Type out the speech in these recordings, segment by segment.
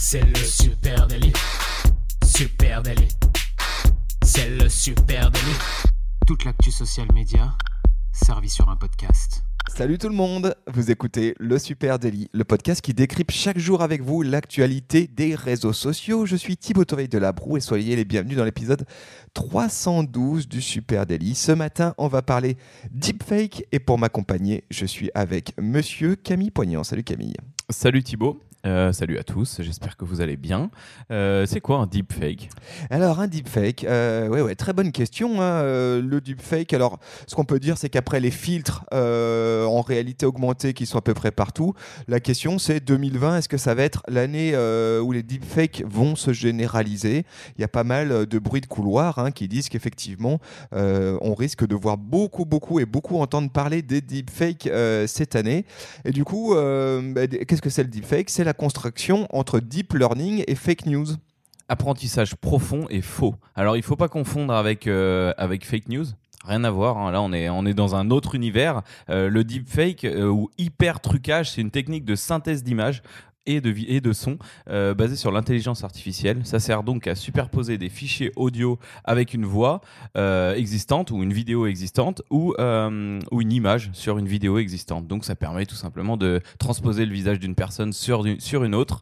C'est le super délit. Super délit. C'est le super délit. Toute l'actu social média servie sur un podcast. Salut tout le monde, vous écoutez le Super Daily, le podcast qui décrypte chaque jour avec vous l'actualité des réseaux sociaux. Je suis Thibaut Toveil de la Broue et soyez les bienvenus dans l'épisode 312 du Super Daily. Ce matin, on va parler deepfake et pour m'accompagner, je suis avec monsieur Camille Poignant. Salut Camille. Salut Thibaut. Euh, salut à tous, j'espère que vous allez bien. Euh, c'est quoi un deepfake? Alors, un deepfake, euh, ouais, ouais, très bonne question. Hein, euh, le deepfake, alors, ce qu'on peut dire, c'est qu'après les filtres en réalité augmentée qui sont à peu près partout, la question c'est 2020, est-ce que ça va être l'année où les deepfakes vont se généraliser? Il y a pas mal de bruits de couloir hein, qui disent qu'effectivement, on risque de voir beaucoup, beaucoup et beaucoup entendre parler des deepfakes cette année. Et du coup, bah, qu'est-ce que c'est le deepfake? C'est la construction entre deep learning et fake news. Apprentissage profond et faux. Alors il faut pas confondre avec, euh, avec fake news. Rien à voir, hein. là on est, on est dans un autre univers. Euh, le deepfake euh, ou hyper trucage, c'est une technique de synthèse d'image et de, son euh, basée sur l'intelligence artificielle. Ça sert donc à superposer des fichiers audio avec une voix euh, existante ou une vidéo existante ou, euh, ou une image sur une vidéo existante. Donc ça permet tout simplement de transposer le visage d'une personne sur, une autre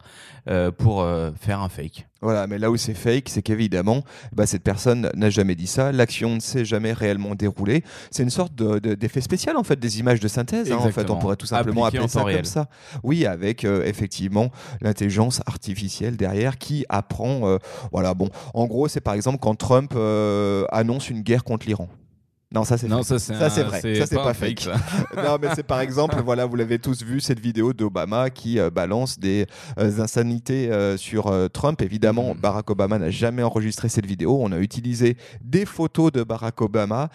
pour faire un fake. Voilà, mais là où c'est fake, c'est qu'évidemment, bah, cette personne n'a jamais dit ça, l'action ne s'est jamais réellement déroulée. C'est une sorte de- de- d'effet spécial, en fait, des images de synthèse. hein, en fait, on pourrait tout simplement Appliqué appeler ça comme ça. Oui, avec euh, effectivement l'intelligence artificielle derrière qui apprend. euh, voilà, bon, en gros, c'est par exemple quand Trump euh, annonce une guerre contre l'Iran. Non, ça c'est Non, ça c'est Ça, un- c'est vrai. Ça, c'est pas fake. non, mais c'est par exemple, voilà, vous l'avez tous vu, cette vidéo d'Obama qui euh, balance des euh, insanités euh, sur Trump. Évidemment, Mhm. Barack Obama n'a jamais enregistré cette vidéo. On a utilisé des photos de Barack Obama,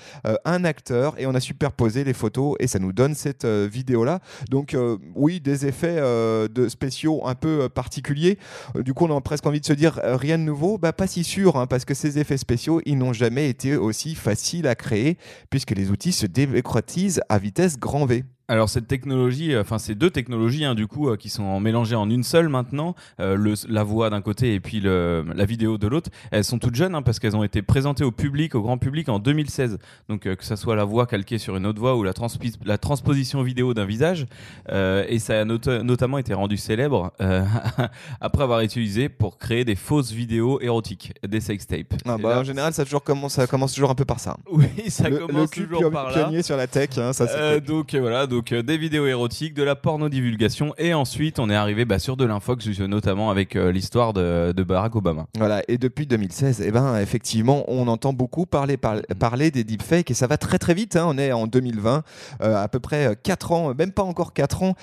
un acteur, et on a superposé les photos et ça nous donne cette euh, vidéo-là. Donc, oui, des effets de spéciaux un peu particuliers. Du coup, on a presque envie de se dire rien de nouveau. Bah, pas si sûr, hein, parce que ces effets spéciaux, ils n'ont jamais été aussi faciles à créer puisque les outils se démocratisent à vitesse grand V. Alors cette technologie, euh, enfin ces deux technologies hein, du coup euh, qui sont mélangées en une seule maintenant, euh, le, la voix d'un côté et puis le, la vidéo de l'autre, elles sont toutes jeunes hein, parce qu'elles ont été présentées au public, au grand public en 2016. Donc euh, que ça soit la voix calquée sur une autre voix ou la, transpi- la transposition vidéo d'un visage, euh, et ça a not- notamment été rendu célèbre euh, après avoir été utilisé pour créer des fausses vidéos érotiques, des sextapes. Ah bah, là- en général, ça, toujours commence, ça commence toujours un peu par ça. oui, ça le, commence toujours par là. pionnier sur la tech, hein, ça Euh, donc voilà, donc euh, des vidéos érotiques, de la porno divulgation, et ensuite on est arrivé bah, sur de l'infox, notamment avec euh, l'histoire de, Barack Obama. Voilà, et depuis 2016, eh ben, effectivement, on entend beaucoup parler, par- parler des deepfakes et ça va très très vite. hein. On est en 2020, euh, à peu près 4 ans, même pas encore 4 ans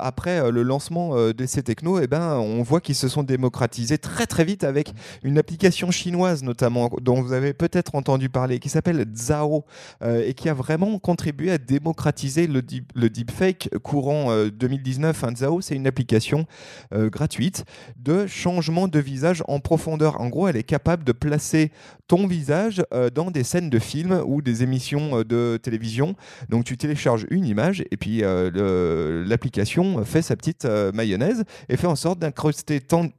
après le lancement de ces technos, eh ben, on voit qu'ils se sont démocratisés très très vite avec une application chinoise notamment, dont vous avez peut-être entendu parler, qui s'appelle euh, et qui a vraiment contribué à démocratiser le, deep- le deepfake courant euh, 2019. hein. Zhao, c'est une application euh, gratuite de changement de visage en profondeur. En gros, elle est capable de placer ton visage euh, dans des scènes de films ou des émissions euh, de télévision. Donc tu télécharges une image et puis l'application fait sa petite mayonnaise et fait en sorte d'incruster ton,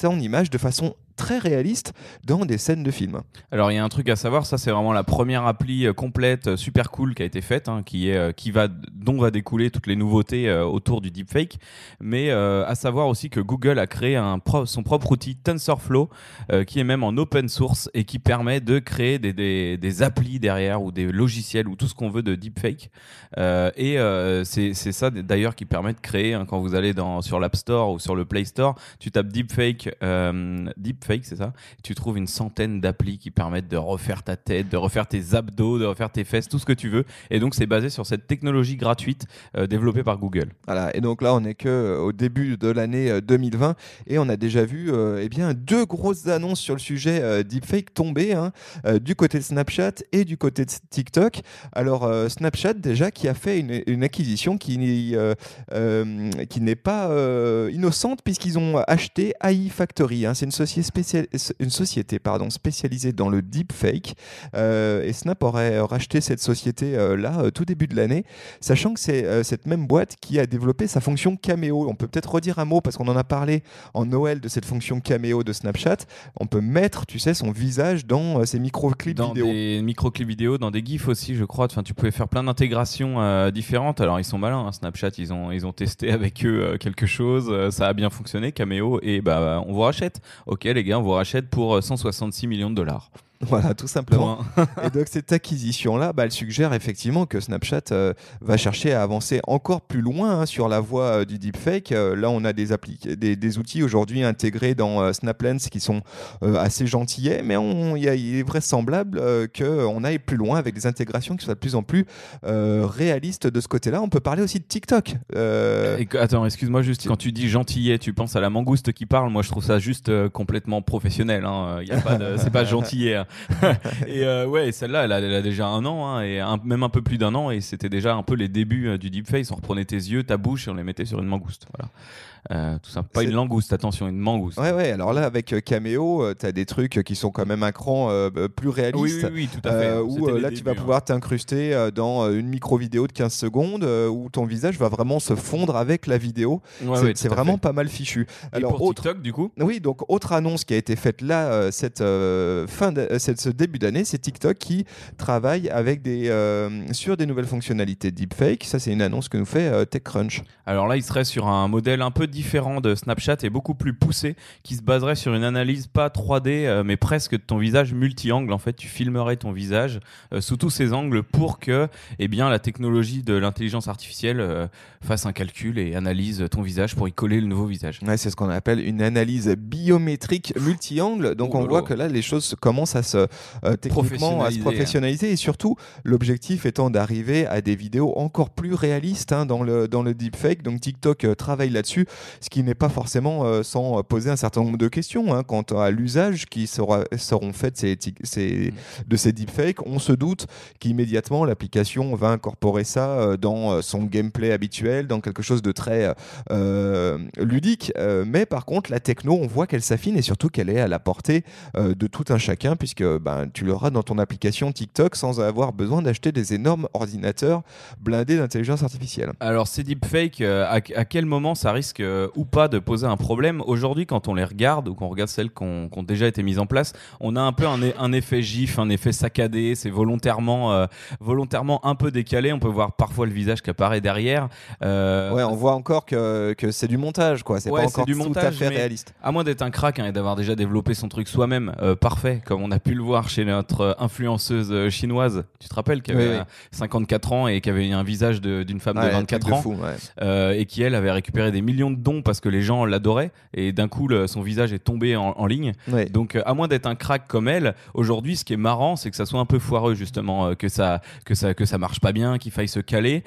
ton image de façon très réaliste dans des scènes de films. Alors il y a un truc à savoir, ça c'est vraiment la première appli euh, complète, euh, super cool qui a été faite, hein, qui est, euh, qui va, dont va découler toutes les nouveautés autour du deepfake. Mais à savoir aussi que Google a créé un son propre outil TensorFlow, qui est même en open source et qui permet de créer des, des, applis derrière ou des logiciels ou tout ce qu'on veut de deepfake. Et c'est ça d'ailleurs qui permet de créer, hein, quand vous allez dans, sur l'App Store ou sur le Play Store, tu tapes deepfake, deepfake c'est ça, tu trouves une centaine d'applis qui permettent de refaire ta tête, de refaire tes abdos, de refaire tes fesses, tout ce que tu veux. Et donc c'est basé sur cette technologie gratuite euh, développée par Google. Voilà, et donc là, on n'est que euh, au début de l'année euh, 2020 et on a déjà vu euh, eh bien, deux grosses annonces sur le sujet euh, deepfake tomber hein, euh, du côté de Snapchat et du côté de TikTok. Alors, euh, Snapchat, déjà, qui a fait une, acquisition qui, euh, euh, qui n'est pas euh, innocente puisqu'ils ont acheté AI Factory. hein. C'est une société une société pardon, spécialisée dans le deepfake. et Snap aurait racheté cette société là tout début de l'année, sachant que c'est cette même boîte qui a développé sa fonction caméo. On peut peut-être redire un mot parce qu'on en a parlé en Noël de cette fonction caméo de Snapchat. On peut mettre, tu sais, son visage dans ces micro-clips vidéo. Dans des micro-clips vidéo, dans des GIFs aussi, je crois. Enfin, tu pouvais faire plein d'intégrations différentes. Alors, ils sont malins, hein, Snapchat, ils ont, ils ont testé avec eux quelque chose, ça a bien fonctionné, Cameo, et bah, on vous rachète. Ok, les on vous rachète pour 166 millions de dollars. Voilà, tout simplement. et donc cette acquisition-là, bah, elle suggère effectivement que Snapchat euh, va chercher à avancer encore plus loin hein, sur la voie euh, du deepfake. Euh, là, on a des, des, des outils aujourd'hui intégrés dans SnapLens qui sont assez gentillets, mais on, il est vraisemblable qu'on aille plus loin avec des intégrations qui soient de plus en plus réalistes de ce côté-là. On peut parler aussi de TikTok. attends, excuse-moi juste, quand tu dis gentillet, tu penses à la mangouste qui parle. Moi, je trouve ça juste complètement professionnel. Hein. Il y a pas c'est pas gentillet. Et euh, ouais, celle-là, elle, a déjà un an, hein, et même un peu plus d'un an, et c'était déjà un peu les débuts euh, du deepface. On reprenait tes yeux, ta bouche, et on les mettait sur une mangouste. Voilà. Euh, tout ça. Pas une langouste, attention, une mangouste. Ouais, ouais. Alors là, avec Cameo, tu as des trucs qui sont quand même un cran plus réalistes. Oui, oui, tout à fait. où là, tu vas hein. pouvoir t'incruster dans une micro-vidéo de 15 secondes où ton visage va vraiment se fondre avec la vidéo. c'est vraiment pas mal fichu. Alors, et pour autre... TikTok, du coup? Oui, donc autre annonce qui a été faite là, cette fin de, cette, ce début d'année, c'est TikTok qui travaille avec des, euh, sur des nouvelles fonctionnalités deepfake. Ça, c'est une annonce que nous fait euh, TechCrunch. Alors là, il serait sur un modèle un peu différent de Snapchat et beaucoup plus poussé, qui se baserait sur une analyse pas 3D, euh, mais presque de ton visage multi-angle. En fait, tu filmerais ton visage sous tous ces angles pour que eh bien, la technologie de l'intelligence artificielle fasse un calcul et analyse ton visage pour y coller le nouveau visage. Ouais, c'est ce qu'on appelle une analyse biométrique multi-angle. Donc oh on voit que là, les choses commencent à se euh, techniquement à se professionnaliser et surtout l'objectif étant d'arriver à des vidéos encore plus réalistes hein, dans, le, dans le deepfake. Donc TikTok euh, travaille là-dessus, ce qui n'est pas forcément euh, sans poser un certain nombre de questions hein, quant à l'usage qui sera, seront faites ces, ces, mm. de ces deepfakes. On se doute qu'immédiatement l'application va incorporer ça dans son gameplay habituel, dans quelque chose de très ludique. mais par contre, la techno, on voit qu'elle s'affine et surtout qu'elle est à la portée de tout un chacun puisque ben, tu l'auras dans ton application TikTok sans avoir besoin d'acheter des énormes ordinateurs blindés d'intelligence artificielle. Alors ces deepfakes, euh, à, quel moment ça risque euh, ou pas de poser un problème Aujourd'hui, quand on les regarde ou qu'on regarde celles qui ont, déjà été mises en place, on a un peu un, effet gif, un effet saccadé, c'est volontairement, euh, volontairement un peu décalé. On peut voir parfois le visage qui apparaît derrière. ouais, on voit encore que, que c'est du montage, quoi. C'est pas encore du montage, tout à fait réaliste. À moins d'être un crack hein, et d'avoir déjà développé son truc soi-même, parfait, comme on a pu le voir chez notre influenceuse euh, chinoise, tu te rappelles, qui avait 54 ans et qui avait un visage d'une femme de 24 ans, euh, et qui elle avait récupéré des millions de dons parce que les gens l'adoraient, et d'un coup son visage est tombé en, ligne. Donc euh, à moins d'être un crack comme elle, aujourd'hui ce qui est marrant, c'est que ça soit un peu foireux justement, que ça que ça que ça marche pas bien, qu'il faille se caler.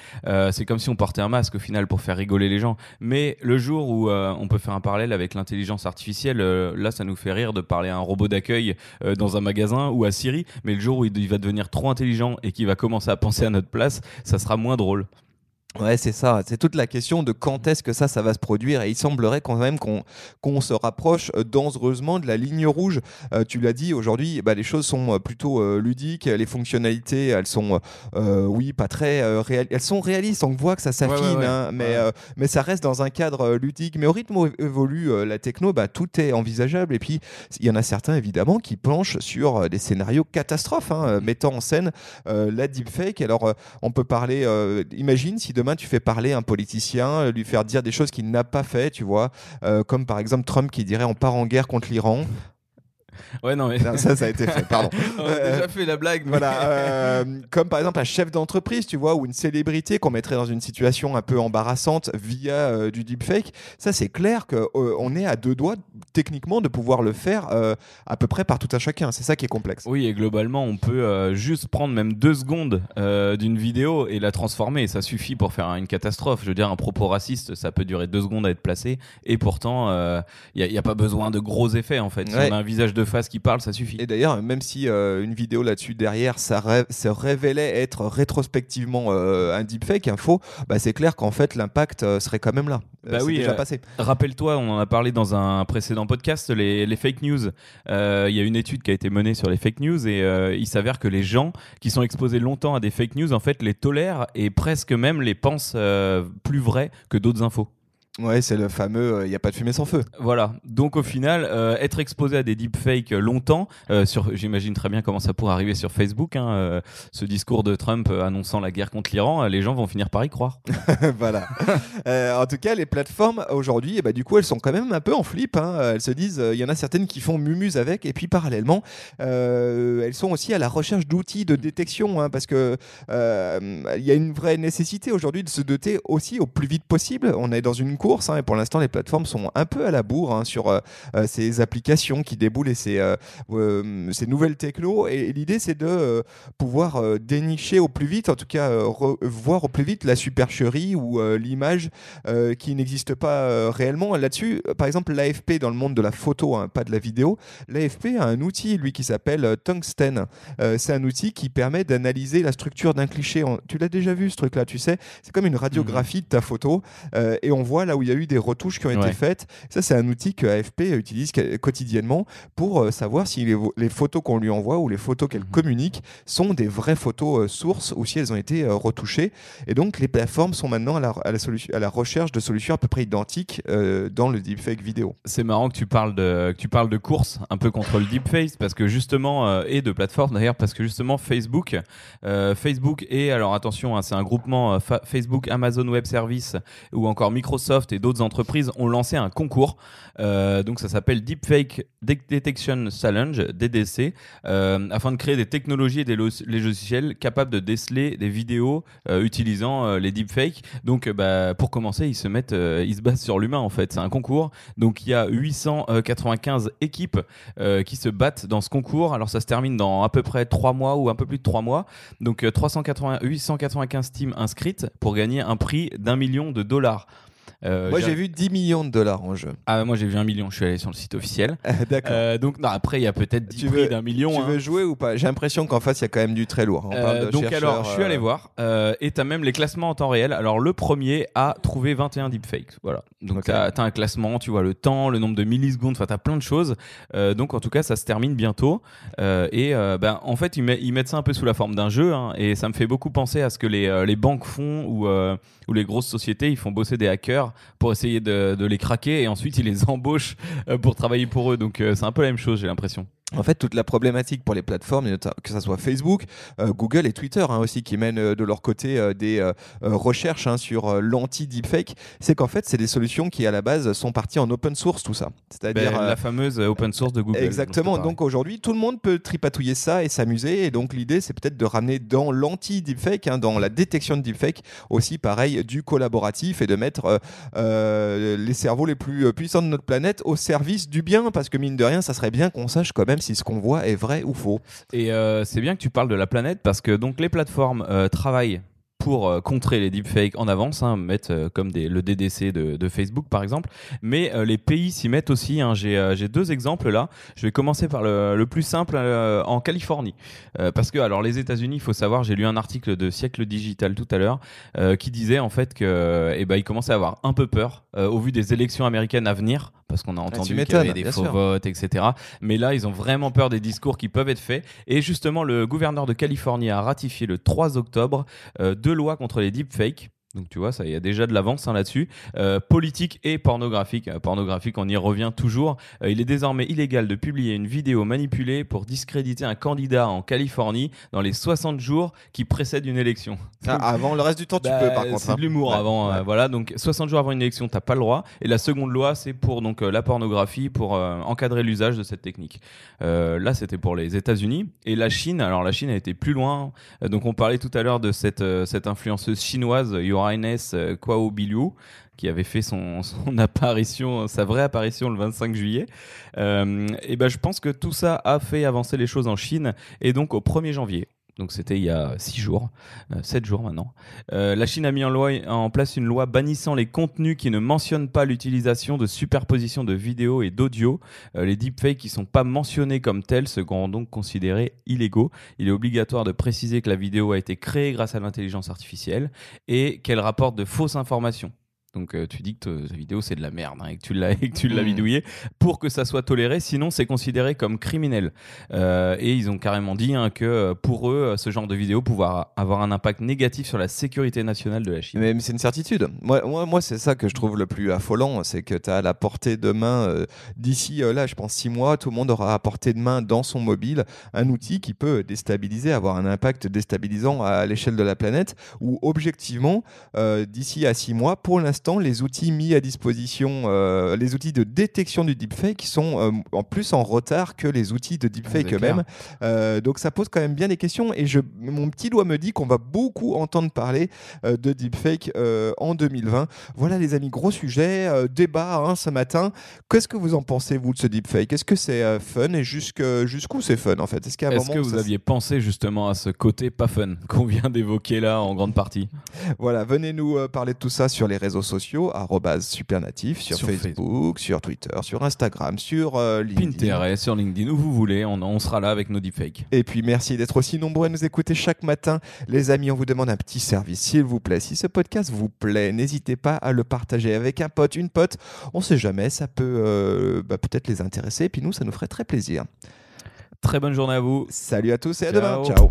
c'est comme si on portait un masque au final pour faire rigoler les gens. Mais le jour où on peut faire un parallèle avec l'intelligence artificielle, là ça nous fait rire de parler à un robot d'accueil dans un magasin ou à Siri, mais le jour où il va devenir trop intelligent et qu'il va commencer à penser à notre place, ça sera moins drôle. Ouais, c'est ça. C'est toute la question de quand est-ce que ça, ça va se produire. Et il semblerait quand même qu'on se rapproche euh, dangereusement de la ligne rouge. Euh, tu l'as dit, aujourd'hui, bah, les choses sont euh, plutôt ludiques. Les fonctionnalités, elles sont, oui, pas très réalistes. Elles sont réalistes. On voit que ça s'affine, hein, mais, mais ça reste dans un cadre ludique. Mais au rythme où évolue la techno, bah, tout est envisageable. Et puis, il y en a certains, évidemment, qui planchent sur des scénarios catastrophes, hein, mettant en scène la deepfake. Alors, on peut parler, imagine si demain tu fais parler un politicien, euh, lui faire dire des choses qu'il n'a pas fait, tu vois, euh, comme par exemple Trump qui dirait on part en guerre contre l'Iran. Ouais, non, mais. ça, ça a été fait, pardon. On a déjà fait la blague. Voilà. Euh, comme par exemple un chef d'entreprise, tu vois, ou une célébrité qu'on mettrait dans une situation un peu embarrassante via euh, du deepfake. Ça, c'est clair qu'on euh, est à deux doigts, techniquement, de pouvoir le faire à peu près par tout un chacun. C'est ça qui est complexe. Oui, et globalement, on peut juste prendre même deux secondes d'une vidéo et la transformer. Ça suffit pour faire une catastrophe. Je veux dire, un propos raciste, ça peut durer deux secondes à être placé. Et pourtant, il n'y a, a, pas besoin de gros effets, en fait. Si on a un visage de face qui parle, ça suffit. Et d'ailleurs, même si une vidéo là-dessus derrière, ça se révélait être rétrospectivement un deepfake, un faux, bah, c'est clair qu'en fait l'impact serait quand même là. Bah oui, déjà passé. Rappelle-toi, on en a parlé dans un précédent podcast, les, les fake news. Il y a une étude qui a été menée sur les fake news et il s'avère que les gens qui sont exposés longtemps à des fake news, en fait, les tolèrent et presque même les pensent plus vraies que d'autres infos. Ouais, c'est le fameux il n'y a pas de fumée sans feu. Voilà. Donc au final, euh, être exposé à des deepfakes longtemps, euh, sur, j'imagine très bien comment ça pourrait arriver sur Facebook, hein, euh, ce discours de Trump annonçant la guerre contre l'Iran, les gens vont finir par y croire. voilà. en tout cas, les plateformes aujourd'hui, eh ben, du coup, elles sont quand même un peu en flip. Hein. Elles se disent, il y en a certaines qui font mumuse avec, et puis parallèlement, elles sont aussi à la recherche d'outils de détection, hein, parce que il y a une vraie nécessité aujourd'hui de se doter aussi au plus vite possible. On est dans une Hein, et pour l'instant, les plateformes sont un peu à la bourre hein, sur euh, euh, ces applications qui déboulent et ces, euh, ces nouvelles techno. Et, l'idée, c'est de pouvoir dénicher au plus vite, en tout cas voir au plus vite la supercherie ou l'image qui n'existe pas réellement. Là-dessus, par exemple, l'AFP dans le monde de la photo, hein, pas de la vidéo, l'AFP a un outil, lui, qui s'appelle Tungsten. c'est un outil qui permet d'analyser la structure d'un cliché. Tu l'as déjà vu ce truc-là, tu sais? C'est comme une radiographie de ta photo et on voit là où il y a eu des retouches qui ont été faites. Ça, c'est un outil que AFP utilise quotidiennement pour euh, savoir si les, photos qu'on lui envoie ou les photos qu'elle mhm. communique sont des vraies photos euh, sources ou si elles ont été euh, retouchées. Et donc, les plateformes sont maintenant à la, à la, à la recherche de solutions à peu près identiques dans le deepfake vidéo. C'est marrant que tu parles de, que tu parles de course un peu contre le deepfake parce que justement, et de plateforme d'ailleurs, parce que justement, Facebook, Facebook et alors attention, hein, c'est un groupement Facebook, Amazon Web Services ou encore Microsoft et d'autres entreprises ont lancé un concours. Euh, donc ça s'appelle Deepfake Detection Challenge, DDC, euh, afin de créer des technologies et des logiciels capables de déceler des vidéos euh, utilisant les deepfakes. Donc bah, pour commencer, ils se mettent, ils se basent sur l'humain en fait. C'est un concours. Donc il y a 895 équipes qui se battent dans ce concours. Alors ça se termine dans à peu près 3 mois ou un peu plus de 3 mois. Donc 380, 895 teams inscrites pour gagner un prix d'un million de dollars. Euh, moi, j'ai vu 10 millions de dollars en jeu. Ah, moi, j'ai vu un million. Je suis allé sur le site officiel. D'accord. Euh, donc, non, après, il y a peut-être 10 prix d'un million. Tu veux hein. jouer ou pas? J'ai l'impression qu'en face, il y a quand même du très lourd. Euh, donc, alors, je suis allé voir. et tu as même les classements en temps réel. Alors, le premier a trouvé 21 deepfakes. Voilà. Donc, tu as, un classement, tu vois le temps, le nombre de millisecondes. Enfin, tu as plein de choses. donc, en tout cas, ça se termine bientôt. et ben, en fait, ils, ils, mettent ça un peu sous la forme d'un jeu. Hein, et ça me fait beaucoup penser à ce que les, les banques font ou, ou les grosses sociétés. Ils font bosser des hackers pour essayer de, de, les craquer et ensuite ils les embauchent euh, pour travailler pour eux. Donc euh, c'est un peu la même chose, j'ai l'impression. En fait, toute la problématique pour les plateformes, que ce soit Facebook, euh, Google et Twitter hein, aussi, qui mènent de leur côté des recherches hein, sur l'anti-deepfake, c'est qu'en fait, c'est des solutions qui, à la base, sont parties en open source, tout ça. C'est-à-dire ben, la fameuse open source de Google. Exactement. Donc aujourd'hui, tout le monde peut tripatouiller ça et s'amuser. Et donc l'idée, c'est peut-être de ramener dans l'anti-deepfake, hein, dans la détection de deepfake, aussi pareil du collaboratif et de mettre euh, les cerveaux les plus euh, puissants de notre planète au service du bien, parce que mine de rien, ça serait bien qu'on sache quand même si ce qu'on voit est vrai ou faux. Et euh, c'est bien que tu parles de la planète, parce que donc les plateformes travaillent pour euh, contrer les deepfakes en avance, hein, mettre euh, comme des, le DDC de, Facebook par exemple. Mais euh, les pays s'y mettent aussi. Hein. J'ai deux exemples là. Je vais commencer par le, plus simple en Californie. parce que, alors, les États-Unis, il faut savoir, j'ai lu un article de Siècle Digital tout à l'heure qui disait en fait que, eh ben, ils commençaient à avoir un peu peur au vu des élections américaines à venir parce qu'on a ah, entendu qu'il y avait des faux votes, etc. Mais là, ils ont vraiment peur des discours qui peuvent être faits. Et justement, le gouverneur de Californie a ratifié le 3 octobre deux lois contre les deepfakes donc tu vois, ça, il y a déjà de l'avance hein, là-dessus. Euh, politique et pornographique. Euh, pornographique, on y revient toujours. Euh, il est désormais illégal de publier une vidéo manipulée pour discréditer un candidat en Californie dans les 60 jours qui précèdent une élection. Ah, avant, le reste du temps, tu bah, peux par contre. C'est de hein. l'humour avant. voilà, donc 60 jours avant une élection, t'as pas le droit. Et la seconde loi, c'est pour donc la pornographie, pour encadrer l'usage de cette technique. là, c'était pour les États-Unis et la Chine. Alors la Chine a été plus loin. donc on parlait tout à l'heure de cette cette influenceuse chinoise. Il y aura euh, Kwao Bilou qui avait fait son, apparition, sa vraie apparition le 25 juillet. Euh, et ben, je pense que tout ça a fait avancer les choses en Chine. Et donc, au 1er janvier, Donc c'était il y a 6 jours, 7 jours maintenant. la Chine a mis en, en place une loi bannissant les contenus qui ne mentionnent pas l'utilisation de superposition de vidéos et d'audio. les deepfakes qui sont pas mentionnés comme tels seront donc considérés illégaux. Il est obligatoire de préciser que la vidéo a été créée grâce à l'intelligence artificielle et qu'elle rapporte de fausses informations. Donc euh, tu dis que ta vidéo c'est de la merde hein, et que tu l'as que tu l'as mmh. bidouillé pour que ça soit toléré, sinon c'est considéré comme criminel. Euh, et ils ont carrément dit hein, que euh, pour eux ce genre de vidéo pouvoir avoir un impact négatif sur la sécurité nationale de la Chine. Mais, c'est une certitude. Moi, moi, moi c'est ça que je trouve le plus affolant, c'est que tu as à la portée de main d'ici là, je pense six mois, tout le monde aura à portée de main dans son mobile un outil qui peut déstabiliser, avoir un impact déstabilisant à l'échelle de la planète. Ou objectivement, d'ici à six mois, pour l'instant les outils mis à disposition, euh, les outils de détection du deepfake sont euh, en plus en retard que les outils de deepfake eux-mêmes. Euh, donc ça pose quand même bien des questions et je, mon petit doigt me dit qu'on va beaucoup entendre parler de deepfake en 2020. Voilà les amis, gros sujet, débat hein, ce matin. Qu'est-ce que vous en pensez vous de ce deepfake? Est-ce que c'est fun et jusqu'où c'est fun en fait? Est-ce est que vous aviez pensé justement à ce côté pas fun qu'on vient d'évoquer là en grande partie? Voilà, venez nous parler de tout ça sur les réseaux sociaux, supernatif, sur, sur Facebook, sur Twitter, sur Instagram, sur euh, LinkedIn. Pinterest, sur LinkedIn, où vous voulez, on, on sera là avec nos deepfakes. Et puis merci d'être aussi nombreux à nous écouter chaque matin. Les amis, on vous demande un petit service, s'il vous plaît. Si ce podcast vous plaît, n'hésitez pas à le partager avec un pote, une pote. On sait jamais, ça peut euh, bah, peut-être les intéresser. Et puis nous, ça nous ferait très plaisir. Très bonne journée à vous. Salut à tous et à demain. Ciao.